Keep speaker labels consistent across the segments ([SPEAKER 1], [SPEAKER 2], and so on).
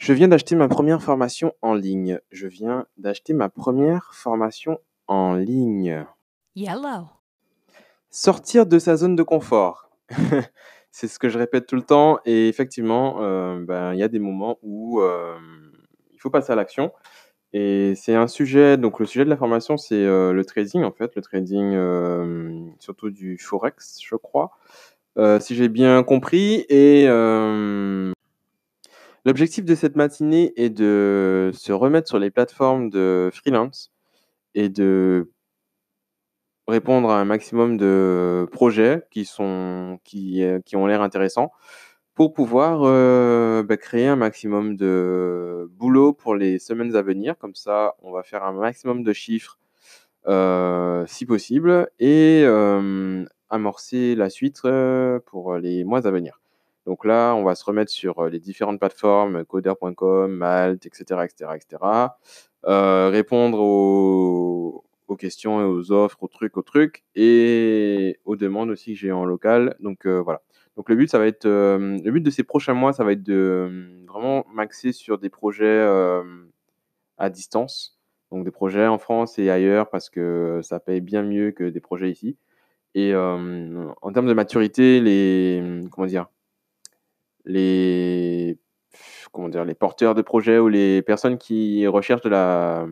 [SPEAKER 1] Je viens d'acheter ma première formation en ligne. Je viens d'acheter ma première formation en ligne.
[SPEAKER 2] Yellow.
[SPEAKER 1] Sortir de sa zone de confort. C'est ce que je répète tout le temps et effectivement, euh, ben, il y a des moments où euh, il faut passer à l'action. Et c'est un sujet, donc le sujet de la formation, c'est euh, le trading en fait, le trading surtout du forex, je crois, si j'ai bien compris. Et l'objectif de cette matinée est de se remettre sur les plateformes de freelance et de répondre à un maximum de projets qui sont qui, euh, qui ont l'air intéressants pour pouvoir euh, bah, créer un maximum de boulot pour les semaines à venir. Comme ça, on va faire un maximum de chiffres euh, si possible et amorcer la suite pour les mois à venir. Donc là, on va se remettre sur les différentes plateformes, coder.com, Malte, etc., etc., etc. Euh, répondre aux, questions et aux offres, aux trucs, aux trucs, et aux demandes aussi que j'ai en local. Donc euh, voilà. Donc le but, ça euh, le but de ces prochains mois, ça va être de euh, vraiment m'axer sur des projets euh, à distance, donc des projets en France et ailleurs parce que ça paye bien mieux que des projets ici. Et euh, en termes de maturité, les comment dire, les comment dire, les porteurs de projets ou les personnes qui recherchent de la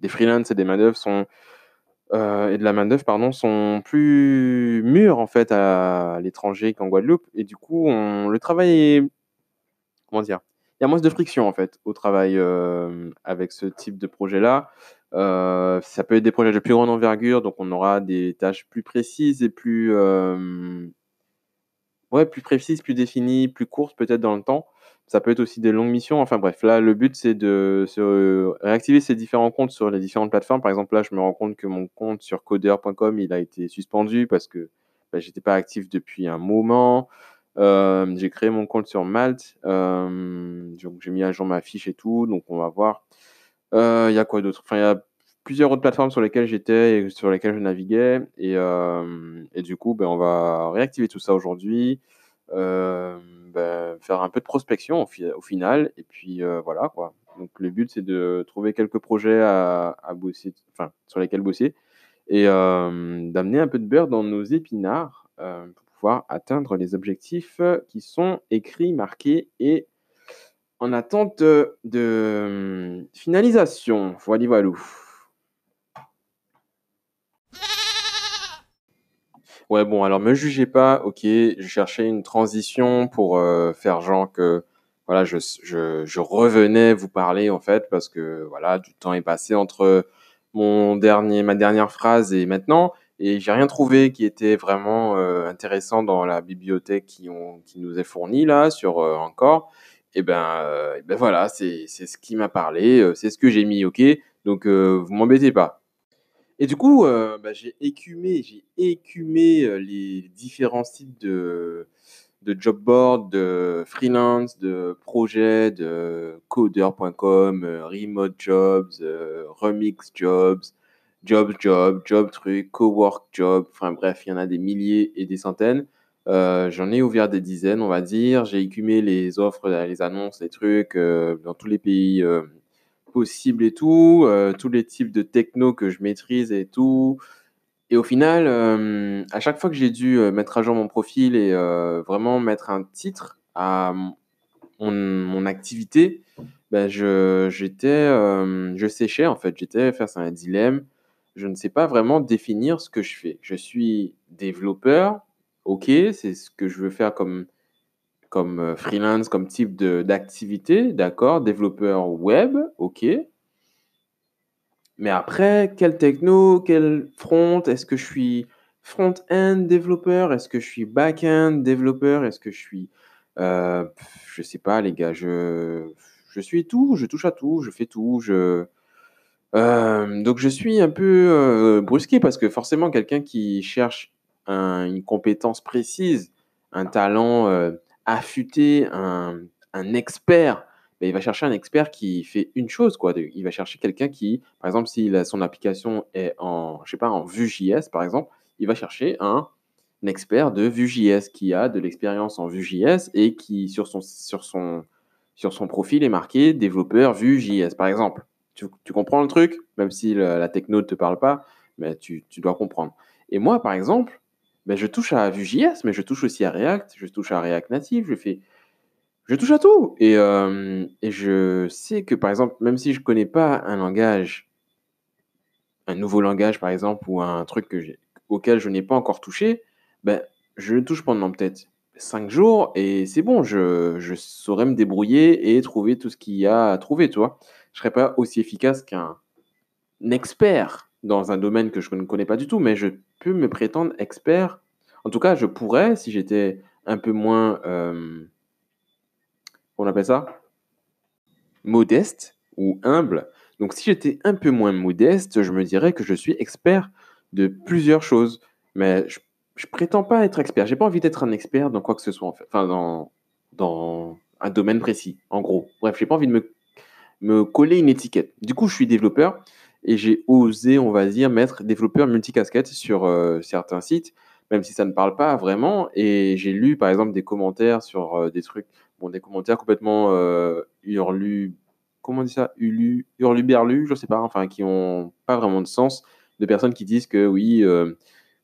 [SPEAKER 1] des freelances et des sont euh, et de la main-d'œuvre, pardon, sont plus mûrs en fait à l'étranger qu'en Guadeloupe. Et du coup, le travail est, comment dire, il y a moins de friction en fait au travail euh, avec ce type de projet-là. Euh, ça peut être des projets de plus grande envergure, donc on aura des tâches plus précises et plus, ouais, plus précises, plus définies, plus courtes peut-être dans le temps. Ça peut être aussi des longues missions. Enfin bref, là, le but, c'est de réactiver ces différents comptes sur les différentes plateformes. Par exemple, là, je me rends compte que mon compte sur coder.com, il a été suspendu parce que bah, j'étais pas actif depuis un moment. Euh, j'ai créé mon compte sur Malte. Euh, donc, j'ai mis à jour ma fiche et tout. Donc, on va voir. Euh, Il y a quoi d'autre? Enfin, il y a plusieurs autres plateformes sur lesquelles j'étais et sur lesquelles je naviguais. Et, euh, et du coup, ben, on va réactiver tout ça aujourd'hui. Euh, ben, faire un peu de prospection au, fi- au final. Et puis euh, voilà quoi. Donc le but c'est de trouver quelques projets à, bosser, enfin sur lesquels bosser et d'amener un peu de beurre dans nos épinards pour pouvoir atteindre les objectifs qui sont écrits, marqués et en attente de, de finalisation. Voilà, voilà. Ouais, bon, alors me jugez pas, ok, je cherchais une transition pour euh, faire genre que voilà, je, je, je revenais vous parler en fait parce que voilà, du temps est passé entre mon dernier, ma dernière phrase et maintenant, et j'ai rien trouvé qui était vraiment euh, intéressant dans la bibliothèque qui, ont, qui nous est fournie là sur euh, encore. Et ben, euh, et ben voilà, c'est c'est ce qui m'a parlé, euh, c'est ce que j'ai mis, ok, donc euh, vous m'embêtez pas. Et du coup, euh, bah, j'ai écumé, j'ai écumé euh, les différents sites de, de job board, de freelance, de projets, de coder.com, euh, remote jobs, euh, remix jobs, jobs job, job truc, cowork job, enfin bref, il y en a des milliers et des centaines. J'en ai ouvert des dizaines, on va dire. J'ai écumé les offres, les annonces, les trucs dans tous les pays euh, possible et tout, euh, tous les types de techno que je maîtrise et tout. Et au final, euh, à chaque fois que j'ai dû euh, mettre à jour mon profil et vraiment mettre un titre à mon, activité, ben je, j'étais, je séchais en fait. J'étais face à un dilemme. Je ne sais pas vraiment définir ce que je fais. Je suis développeur, ok, c'est ce que je veux faire comme comme euh, freelance, comme type d'activité, d'accord, développeur web, ok. Mais après, quel techno, quel front, est-ce que je suis front-end développeur, est-ce que je suis back-end développeur, est-ce que je suis, euh, je sais pas les gars, je, je suis tout, je touche à tout, je fais tout, je, euh, donc je suis un peu euh, brusqué parce que forcément quelqu'un qui cherche un- une compétence précise, un talent affûté, un, expert, ben, il va chercher un expert qui fait une chose, quoi. Il va chercher quelqu'un qui, par exemple, si son application est en, je sais pas, en Vue.js, par exemple, il va chercher un, expert de Vue.js qui a de l'expérience en Vue.js et qui, sur son, sur son, sur son profil est marqué développeur Vue.js, par exemple. Tu, comprends le truc, même si la techno ne te parle pas, mais tu, dois comprendre. Et moi, par exemple, ben, je touche à Vue.js, mais je touche aussi à React, je touche à React Native, je fais, je touche à tout. Et, euh, et je sais que, par exemple, même si je ne connais pas un langage, un nouveau langage, par exemple, ou un truc que auquel je n'ai pas encore touché, ben, je le touche pendant peut-être cinq jours et c'est bon, je, je, saurais me débrouiller et trouver tout ce qu'il y a à trouver, tu. Je serais pas aussi efficace qu'un expert dans un domaine que je ne connais pas du tout, mais je peux me prétendre expert. En tout cas, je pourrais, si j'étais un peu moins, euh, on appelle ça, modeste ou humble. Donc, si j'étais un peu moins modeste, je me dirais que je suis expert de plusieurs choses. Mais je je prétends pas être expert. J'ai pas envie d'être un expert dans quoi que ce soit. Enfin, dans, dans un domaine précis, en gros. Bref, j'ai pas envie de me, me coller une étiquette. Du coup, je suis développeur et j'ai osé, on va dire, mettre développeur multicasquette sur euh, certains sites, même si ça ne parle pas vraiment. Et j'ai lu, par exemple, des commentaires sur euh, des trucs, bon, des commentaires complètement euh, hurlu, comment on dit ça, hurlu, hurlu-berlu, je sais pas, enfin, qui ont pas vraiment de sens, de personnes qui disent que oui, euh,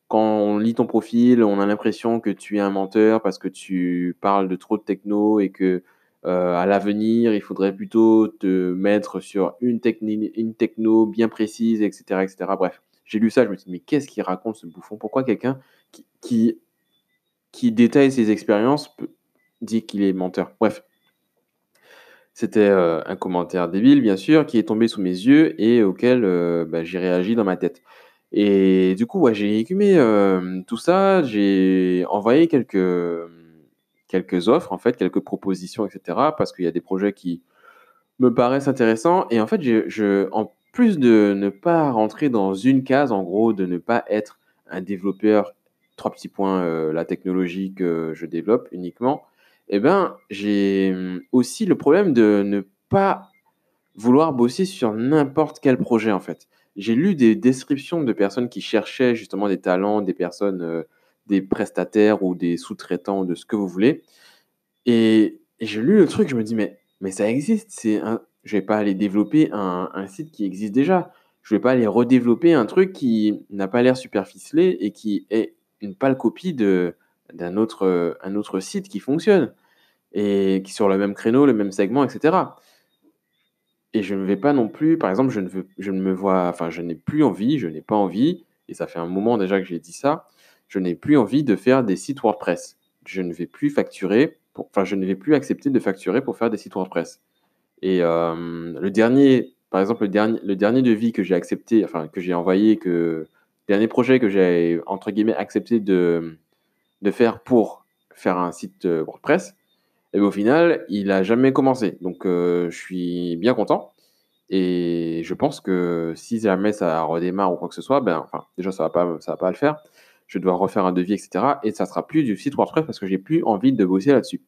[SPEAKER 1] quand on lit ton profil, on a l'impression que tu es un menteur parce que tu parles de trop de techno et que euh, à l'avenir, il faudrait plutôt te mettre sur une, une techno bien précise, etc., etc. Bref, j'ai lu ça, je me suis dit, mais qu'est-ce qu'il raconte ce bouffon? Pourquoi quelqu'un qui, qui, détaille ses expériences dit qu'il est menteur? Bref, c'était euh, un commentaire débile, bien sûr, qui est tombé sous mes yeux et auquel euh, bah, j'ai réagi dans ma tête. Et du coup, j'ai écumé tout ça, j'ai envoyé quelques, quelques offres, en fait, quelques propositions, etc. Parce qu'il y a des projets qui me paraissent intéressants. Et en fait, je, en plus de ne pas rentrer dans une case, en gros, de ne pas être un développeur, trois petits points, euh, la technologie que je développe uniquement, eh ben, j'ai aussi le problème de ne pas vouloir bosser sur n'importe quel projet, en fait j'ai lu des descriptions de personnes qui cherchaient justement des talents, des personnes, euh, des prestataires ou des sous-traitants de ce que vous voulez. Et, j'ai lu le truc, je me dis, mais, mais ça existe. C'est un, je vais pas aller développer un, site qui existe déjà. Je vais pas aller redévelopper un truc qui n'a pas l'air super ficelé et qui est une pâle copie de, d'un autre, un autre site qui fonctionne et qui sur le même créneau, le même segment, etc. Et je ne vais pas non plus, par exemple, je ne, veux, je ne me vois, enfin, je n'ai plus envie, je n'ai pas envie, et ça fait un moment déjà que j'ai dit ça, je n'ai plus envie de faire des sites WordPress. Je ne vais plus facturer, enfin, je ne vais plus accepter de facturer pour faire des sites WordPress. Et euh, le dernier, par exemple, le dernier, le dernier devis que j'ai accepté, enfin, que j'ai envoyé, que, dernier projet que j'ai, entre guillemets, accepté de, de faire pour faire un site euh, WordPress, et au final, il a jamais commencé. Donc, euh, je suis bien content. Et je pense que si jamais ça redémarre ou quoi que ce soit, ben, enfin, déjà, ça va pas, ça va pas le faire. Je dois refaire un devis, etc. Et ça sera plus du site WordPress parce que j'ai plus envie de bosser là-dessus.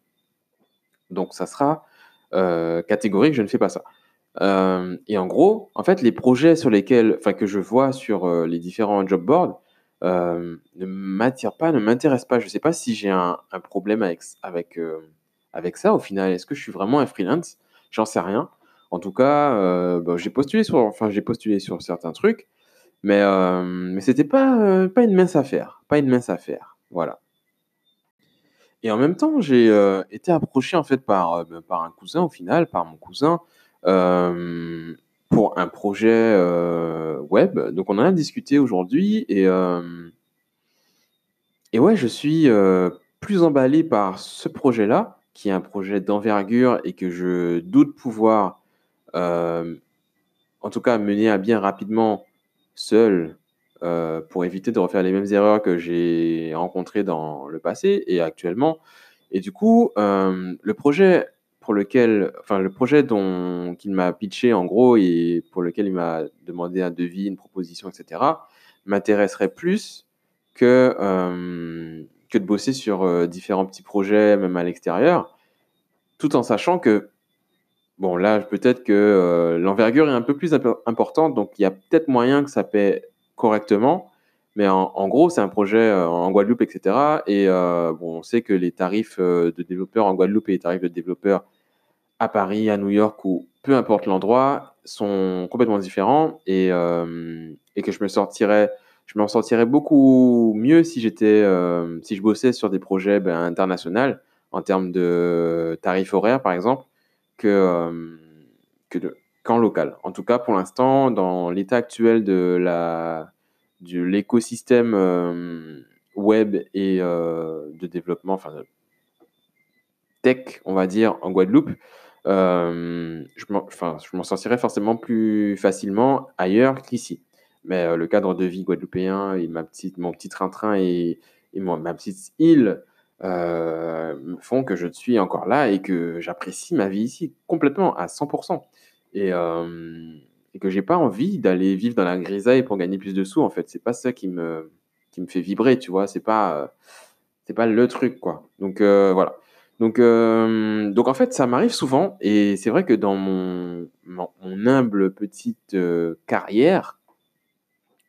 [SPEAKER 1] Donc, ça sera euh, catégorique, je ne fais pas ça. Euh, et en gros, en fait, les projets sur lesquels, enfin, que je vois sur les différents job boards, ne m'attirent pas, ne m'intéressent pas. Je ne sais pas si j'ai un, problème avec, ça au final Est-ce que je suis vraiment un freelance? J'en sais rien. En tout cas, euh, bah, j'ai postulé j'ai postulé sur certains trucs, mais euh, mais c'était pas euh, pas une mince affaire, pas une mince affaire, voilà. Et en même temps, j'ai été approché en fait par bah, par un cousin au final, par mon cousin, pour un projet web. Donc on en a discuté aujourd'hui et et ouais, je suis plus emballé par ce projet-là qui est un projet d'envergure et que je doute pouvoir, euh, en tout cas, mener à bien rapidement seul euh, pour éviter de refaire les mêmes erreurs que j'ai rencontrées dans le passé et actuellement. Et du coup, euh, le projet pour lequel, enfin, le projet dont qu'il m'a pitché en gros et pour lequel il m'a demandé un devis, une proposition, etc., m'intéresserait plus que que de bosser sur euh, différents petits projets, même à l'extérieur, tout en sachant que, bon, là, peut-être que euh, l'envergure est un peu plus importante, donc il y a peut-être moyen que ça paie correctement, mais en, gros, c'est un projet euh, en Guadeloupe, etc. Et bon, on sait que les tarifs de développeurs en Guadeloupe et les tarifs de développeurs à Paris, à New York ou peu importe l'endroit, sont complètement différents. Et, euh, que je me sortirais, je m'en sortirais beaucoup mieux si j'étais, euh, si je bossais sur des projets ben, internationaux en termes de tarifs horaires, par exemple, que, euh, qu'en local. En tout cas, pour l'instant, dans l'état actuel de l'écosystème web et de développement, enfin, tech, on va dire, en Guadeloupe, euh, je m'en sortirais forcément plus facilement ailleurs qu'ici. Mais euh, le cadre de vie guadeloupéen mon petit train-train et, et ma petite île euh, font que je suis encore là et que j'apprécie ma vie ici complètement à 100%. Et, et que j'ai pas envie d'aller vivre dans la grisaille pour gagner plus de sous. En fait, c'est pas ça qui me, qui me fait vibrer, tu vois. C'est pas, c'est pas le truc, quoi. Donc voilà. Donc, euh, donc en fait, ça m'arrive souvent, et c'est vrai que dans mon, humble petite euh, carrière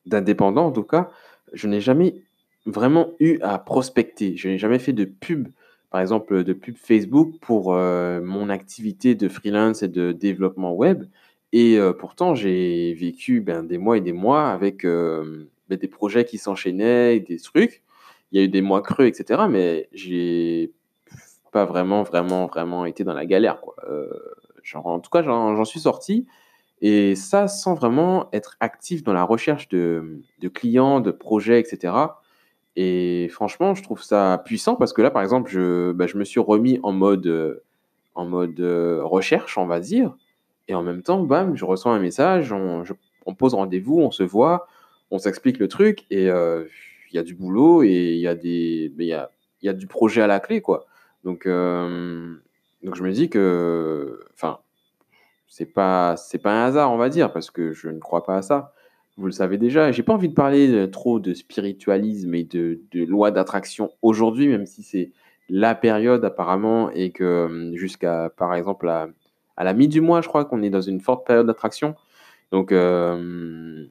[SPEAKER 1] d'indépendant, en tout cas, je n'ai jamais vraiment eu à prospecter. Je n'ai jamais fait de pub, par exemple, de pub Facebook pour euh, mon activité de freelance et de développement web. Et pourtant, j'ai vécu ben, des mois et des mois avec ben, des projets qui s'enchaînaient, des trucs. Il y a eu des mois creux, etc. Mais j'ai pas vraiment, vraiment, vraiment été dans la galère. Euh, en tout cas, j'en suis sorti. Et ça, sans vraiment être actif dans la recherche de, clients, de projets, etc. Et franchement, je trouve ça puissant parce que là, par exemple, je, bah, me suis remis en mode, en mode euh, recherche, on va dire. Et en même temps, bam, je reçois un message, on, pose rendez-vous, on se voit, on s'explique le truc. Et euh, il y a du boulot et il y, a y, a, du projet à la clé, quoi. Donc, euh, donc je me dis que, enfin, c'est pas, c'est pas un hasard, on va dire, parce que je ne crois pas à ça. Vous le savez déjà. J'ai pas envie de parler trop de spiritualisme et de, de loi d'attraction aujourd'hui, même si c'est la période apparemment et que euh, jusqu'à, par exemple, à, la mi du mois, je crois qu'on est dans une forte période d'attraction. Donc, euh,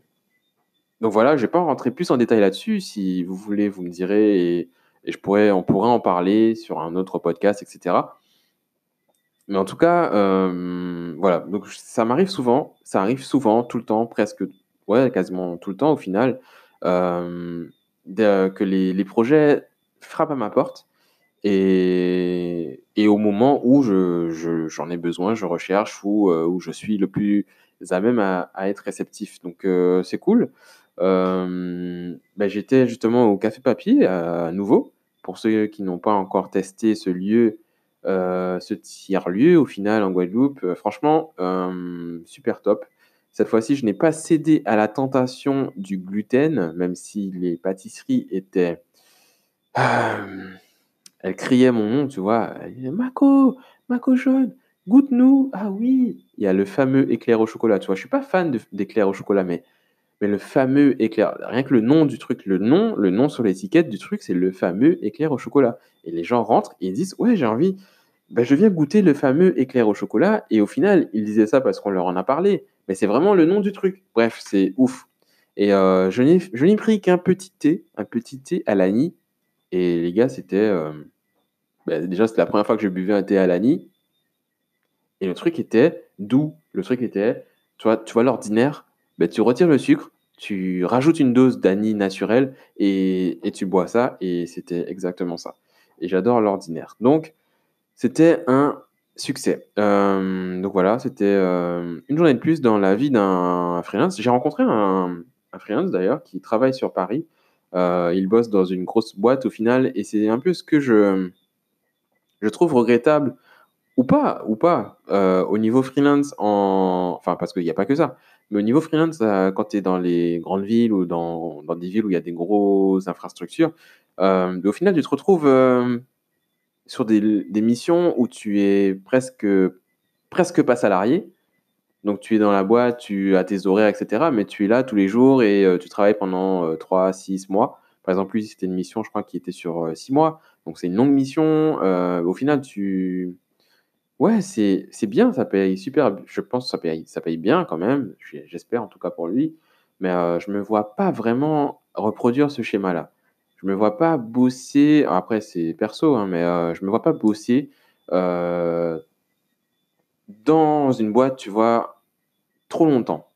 [SPEAKER 1] donc voilà, je vais pas rentrer plus en détail là-dessus. Si vous voulez, vous me direz. Et, je pourrais, on pourrait en parler sur un autre podcast, etc. Mais en tout cas, euh, voilà. Donc ça m'arrive souvent, ça arrive souvent, tout le temps, presque, ouais, quasiment tout le temps au final, euh, que les, projets frappent à ma porte. Et, et au moment où j'en je, j'en ai besoin, je recherche, ou euh, où je suis le plus à même à, être réceptif. Donc euh, c'est cool. Ben, J'étais justement au Café Papier à nouveau pour ceux qui n'ont pas encore testé ce lieu, ce tiers-lieu au final en Guadeloupe, franchement, super top. Cette fois-ci, je n'ai pas cédé à la tentation du gluten, même si les pâtisseries étaient... elles criaient mon nom, tu vois. Mako, Mako jaune, goûte-nous. Ah oui, il y a le fameux éclair au chocolat. Tu vois, je suis pas fan d'éclair au chocolat, mais mais le fameux éclair, rien que le nom du truc, le nom, le nom sur l'étiquette du truc, c'est le fameux éclair au chocolat. Et les gens rentrent et ils disent Ouais, j'ai envie, ben, je viens goûter le fameux éclair au chocolat. Et au final, ils disaient ça parce qu'on leur en a parlé. Mais c'est vraiment le nom du truc. Bref, c'est ouf. Et euh, je n'ai pris qu'un petit thé, un petit thé à l'ani. Et les gars, c'était. Euh, ben, déjà, c'était la première fois que je buvais un thé à l'ani. Et le truc était doux. Le truc était, tu vois, tu vois l'ordinaire, ben, tu retires le sucre, tu rajoutes une dose d'Annie naturelle et, et, tu bois ça. Et c'était exactement ça. Et j'adore l'ordinaire. Donc, c'était un succès. Euh, donc voilà, c'était euh, une journée de plus dans la vie d'un freelance. J'ai rencontré un, freelance d'ailleurs qui travaille sur Paris. Euh, il bosse dans une grosse boîte au final. Et c'est un peu ce que je, je trouve regrettable ou pas, ou pas, au niveau freelance, en... enfin, parce qu'il n'y a pas que ça, mais au niveau freelance, quand tu es dans les grandes villes ou dans, dans, des villes où il y a des grosses infrastructures, au final, tu te retrouves sur des, missions où tu es presque, presque pas salarié. Donc, tu es dans la boîte, tu as tes horaires, etc. Mais tu es là tous les jours et euh, tu travailles pendant 3, 6 mois. Par exemple, lui, c'était une mission, je crois, qui était sur 6 mois. Donc, c'est une longue mission. au final, tu Ouais, c'est bien, ça paye super je pense que ça paye ça paye bien quand même, j'espère en tout cas pour lui, mais heu, je me vois pas vraiment reproduire ce schéma-là. Je me vois pas bosser après c'est perso, hein, mais heu, je me vois pas bosser, heu dans une boîte, tu vois, trop longtemps.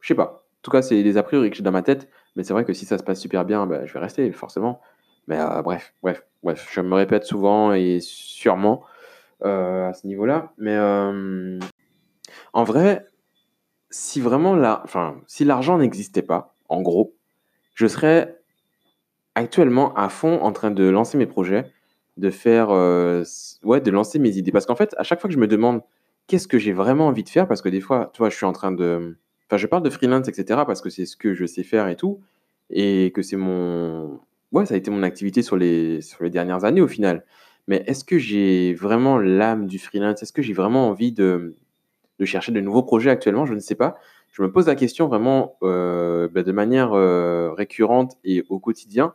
[SPEAKER 1] Je sais pas. En tout cas, c'est des a priori que j'ai dans ma tête. Mais c'est vrai que si ça se passe super bien, bah, je vais rester, forcément. Mais euh, bref, bref, bref. Je me répète souvent et sûrement euh, à ce niveau-là. Mais euh, en vrai, si vraiment la, enfin, si l'argent n'existait pas, en gros, je serais actuellement à fond en train de lancer mes projets, de faire, ouais, de lancer mes idées. Parce qu'en fait, à chaque fois que je me demande qu'est-ce que j'ai vraiment envie de faire, parce que des fois, tu vois, je suis en train de, enfin, je parle de freelance, etc., parce que c'est ce que je sais faire et tout, et que c'est mon, ouais, ça a été mon activité sur les, sur les dernières années au final. Mais est-ce que j'ai vraiment l'âme du freelance? Est-ce que j'ai vraiment envie de, de chercher de nouveaux projets actuellement? Je ne sais pas. Je me pose la question vraiment euh, bah, de manière euh, récurrente et au quotidien.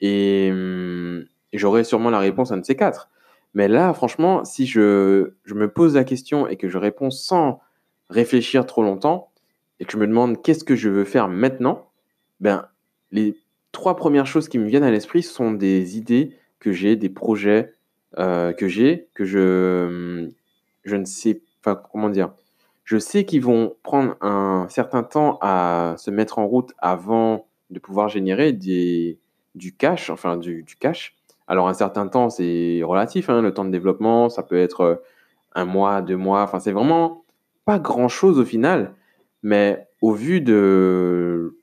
[SPEAKER 1] Et, hum, j'aurai sûrement la réponse à un de ces quatre. Mais là, franchement, si je, je me pose la question et que je réponds sans réfléchir trop longtemps, et que je me demande qu'est-ce que je veux faire maintenant, ben, les trois premières choses qui me viennent à l'esprit sont des idées que j'ai, des projets euh, que j'ai, que je, je ne sais pas, comment dire, je sais qu'ils vont prendre un certain temps à se mettre en route avant de pouvoir générer du cash, enfin du, cash. Alors un certain temps, c'est relatif, hein, le temps de développement, ça peut être un mois, deux mois, enfin c'est vraiment pas grand-chose au final, mais au vu de,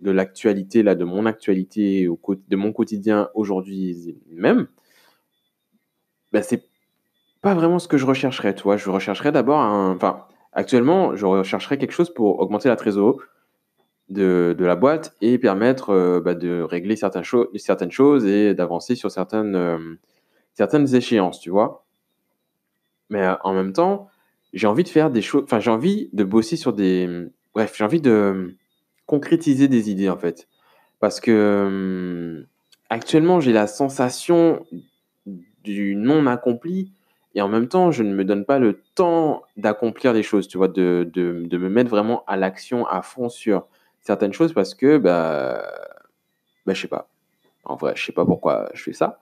[SPEAKER 1] de l'actualité, là, de mon actualité, de mon quotidien aujourd'hui même, ben, c'est pas vraiment ce que je rechercherais, toi. Je rechercherais d'abord un. Enfin, actuellement, je rechercherais quelque chose pour augmenter la trésorerie de, la boîte et permettre euh, bah, de régler certaines, choses certaines choses et d'avancer sur certaines, euh, certaines échéances, tu vois. Mais euh, en même temps, j'ai envie de faire des choses. Enfin, j'ai envie de bosser sur des. Bref, j'ai envie de concrétiser des idées, en fait. Parce que actuellement, j'ai la sensation du non accompli et en même temps, je ne me donne pas le temps d'accomplir les choses, tu vois, de, de, me mettre vraiment à l'action à fond sur certaines choses parce que, bah, bah je sais pas. En vrai, je sais pas pourquoi je fais ça.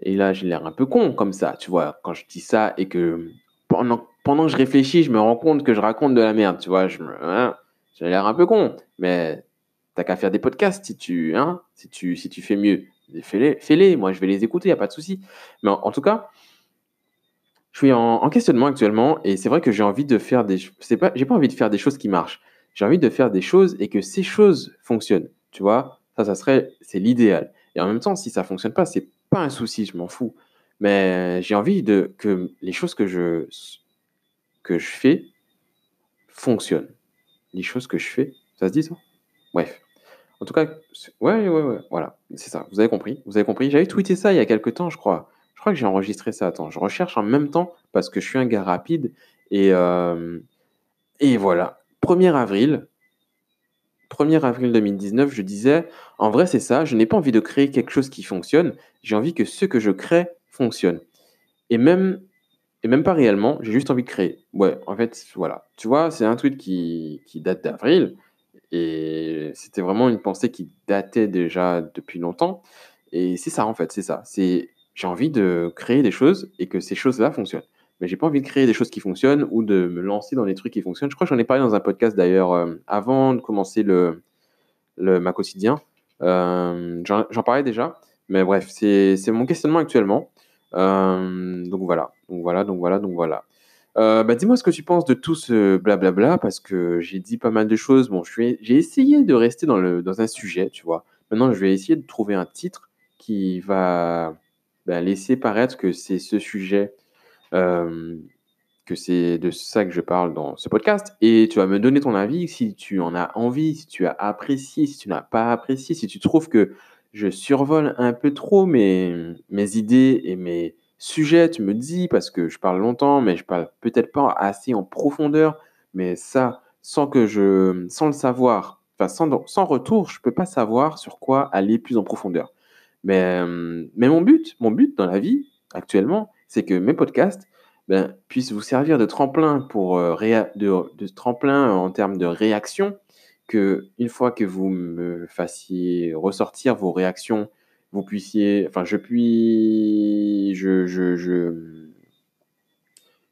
[SPEAKER 1] Et là, j'ai l'air un peu con comme ça, tu vois, quand je dis ça et que pendant, pendant que je réfléchis, je me rends compte que je raconte de la merde, tu vois, je me, hein, j'ai l'air un peu con, mais t'as qu'à faire des podcasts si tu, hein, si tu, si tu fais mieux. Fais-les, fais-les, moi je vais les écouter, il a pas de souci. Mais en, tout cas, je suis en, en, questionnement actuellement et c'est vrai que j'ai envie de faire des, pas, j'ai pas envie de faire des choses qui marchent j'ai envie de faire des choses et que ces choses fonctionnent. Tu vois, ça, ça serait, c'est l'idéal. Et en même temps, si ça fonctionne pas, c'est pas un souci, je m'en fous. Mais j'ai envie de que les choses que je que je fais fonctionnent. Les choses que je fais, ça se dit ça? Bref. En tout cas, ouais, ouais, ouais, voilà, c'est ça. Vous avez compris, vous avez compris. J'avais tweeté ça il y a quelques temps, je crois. Je crois que j'ai enregistré ça. Attends, je recherche en même temps parce que je suis un gars rapide et euh, et voilà. 1er avril, 1er avril 2019, je disais, en vrai, c'est ça, je n'ai pas envie de créer quelque chose qui fonctionne, j'ai envie que ce que je crée fonctionne. Et même, et même pas réellement, j'ai juste envie de créer. Ouais, en fait, voilà. Tu vois, c'est un tweet qui, qui date d'avril, et c'était vraiment une pensée qui datait déjà depuis longtemps. Et c'est ça, en fait, c'est ça. C'est j'ai envie de créer des choses et que ces choses-là fonctionnent mais j'ai pas envie de créer des choses qui fonctionnent ou de me lancer dans des trucs qui fonctionnent. Je crois que j'en ai parlé dans un podcast d'ailleurs euh, avant de commencer le, le ma quotidien. Euh, j'en parlais déjà, mais bref, c'est mon questionnement actuellement. Euh, donc voilà, donc voilà, donc voilà, donc voilà. Bah dis-moi ce que tu penses de tout ce blablabla parce que j'ai dit pas mal de choses. Bon, j'ai essayé de rester dans, le, dans un sujet, tu vois. Maintenant, je vais essayer de trouver un titre qui va bah, laisser paraître que c'est ce sujet euh, que c'est de ça que je parle dans ce podcast. Et tu vas me donner ton avis si tu en as envie, si tu as apprécié, si tu n'as pas apprécié, si tu trouves que je survole un peu trop mes, mes idées et mes sujets, tu me dis, parce que je parle longtemps, mais je parle peut-être pas assez en profondeur, mais ça, sans que je, sans le savoir, enfin, sans, sans retour, je peux pas savoir sur quoi aller plus en profondeur. Mais, mais mon but, mon but dans la vie, actuellement, c'est que mes podcasts ben, puissent vous servir de tremplin pour euh, de, tremplin en termes de réaction, que une fois que vous me fassiez ressortir vos réactions, vous puissiez, enfin je puis, je, je,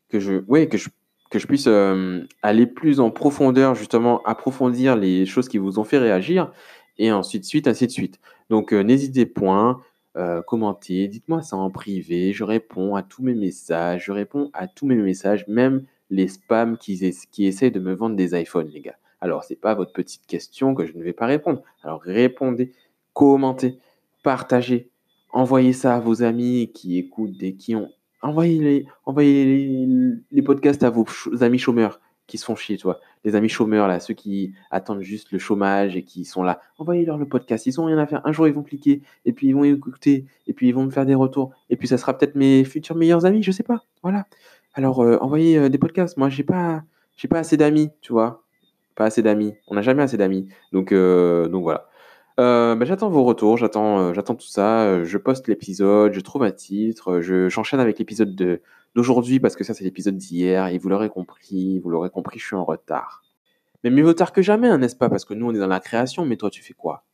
[SPEAKER 1] que je, puisse euh, aller plus en profondeur, justement, approfondir les choses qui vous ont fait réagir, et ensuite, suite, ainsi de suite. Donc, euh, n'hésitez point, euh, commentez, dites-moi ça en privé, je réponds à tous mes messages, je réponds à tous mes messages, même les spams qui, qui essayent de me vendre des iPhones, les gars. Alors, c'est pas votre petite question que je ne vais pas répondre. Alors, répondez, commentez, partagez, envoyez ça à vos amis qui écoutent et qui ont envoyez les, envoyez les, podcasts à vos amis chômeurs qui se font chier, toi. Les amis chômeurs, là, ceux qui attendent juste le chômage et qui sont là. Envoyez-leur le podcast. Ils ont rien à faire. Un jour, ils vont cliquer et puis ils vont écouter et puis ils vont me faire des retours. Et puis ça sera peut-être mes futurs meilleurs amis, je sais pas. Voilà. Alors, euh, envoyez euh, des podcasts. Moi, j'ai pas, pas assez d'amis, tu vois. Pas assez d'amis. On n'a jamais assez d'amis. Donc, euh, donc voilà. Euh, bah, j'attends vos retours, j'attends, euh, j'attends tout ça. Euh, je poste l'épisode, je trouve un titre, je, j'enchaîne avec l'épisode de, d'aujourd'hui parce que ça c'est l'épisode d'hier et vous l'aurez compris, vous l'aurez compris, je suis en retard. Mais mieux vaut tard que jamais, hein, n'est-ce pas? Parce que nous on est dans la création, mais toi tu fais quoi?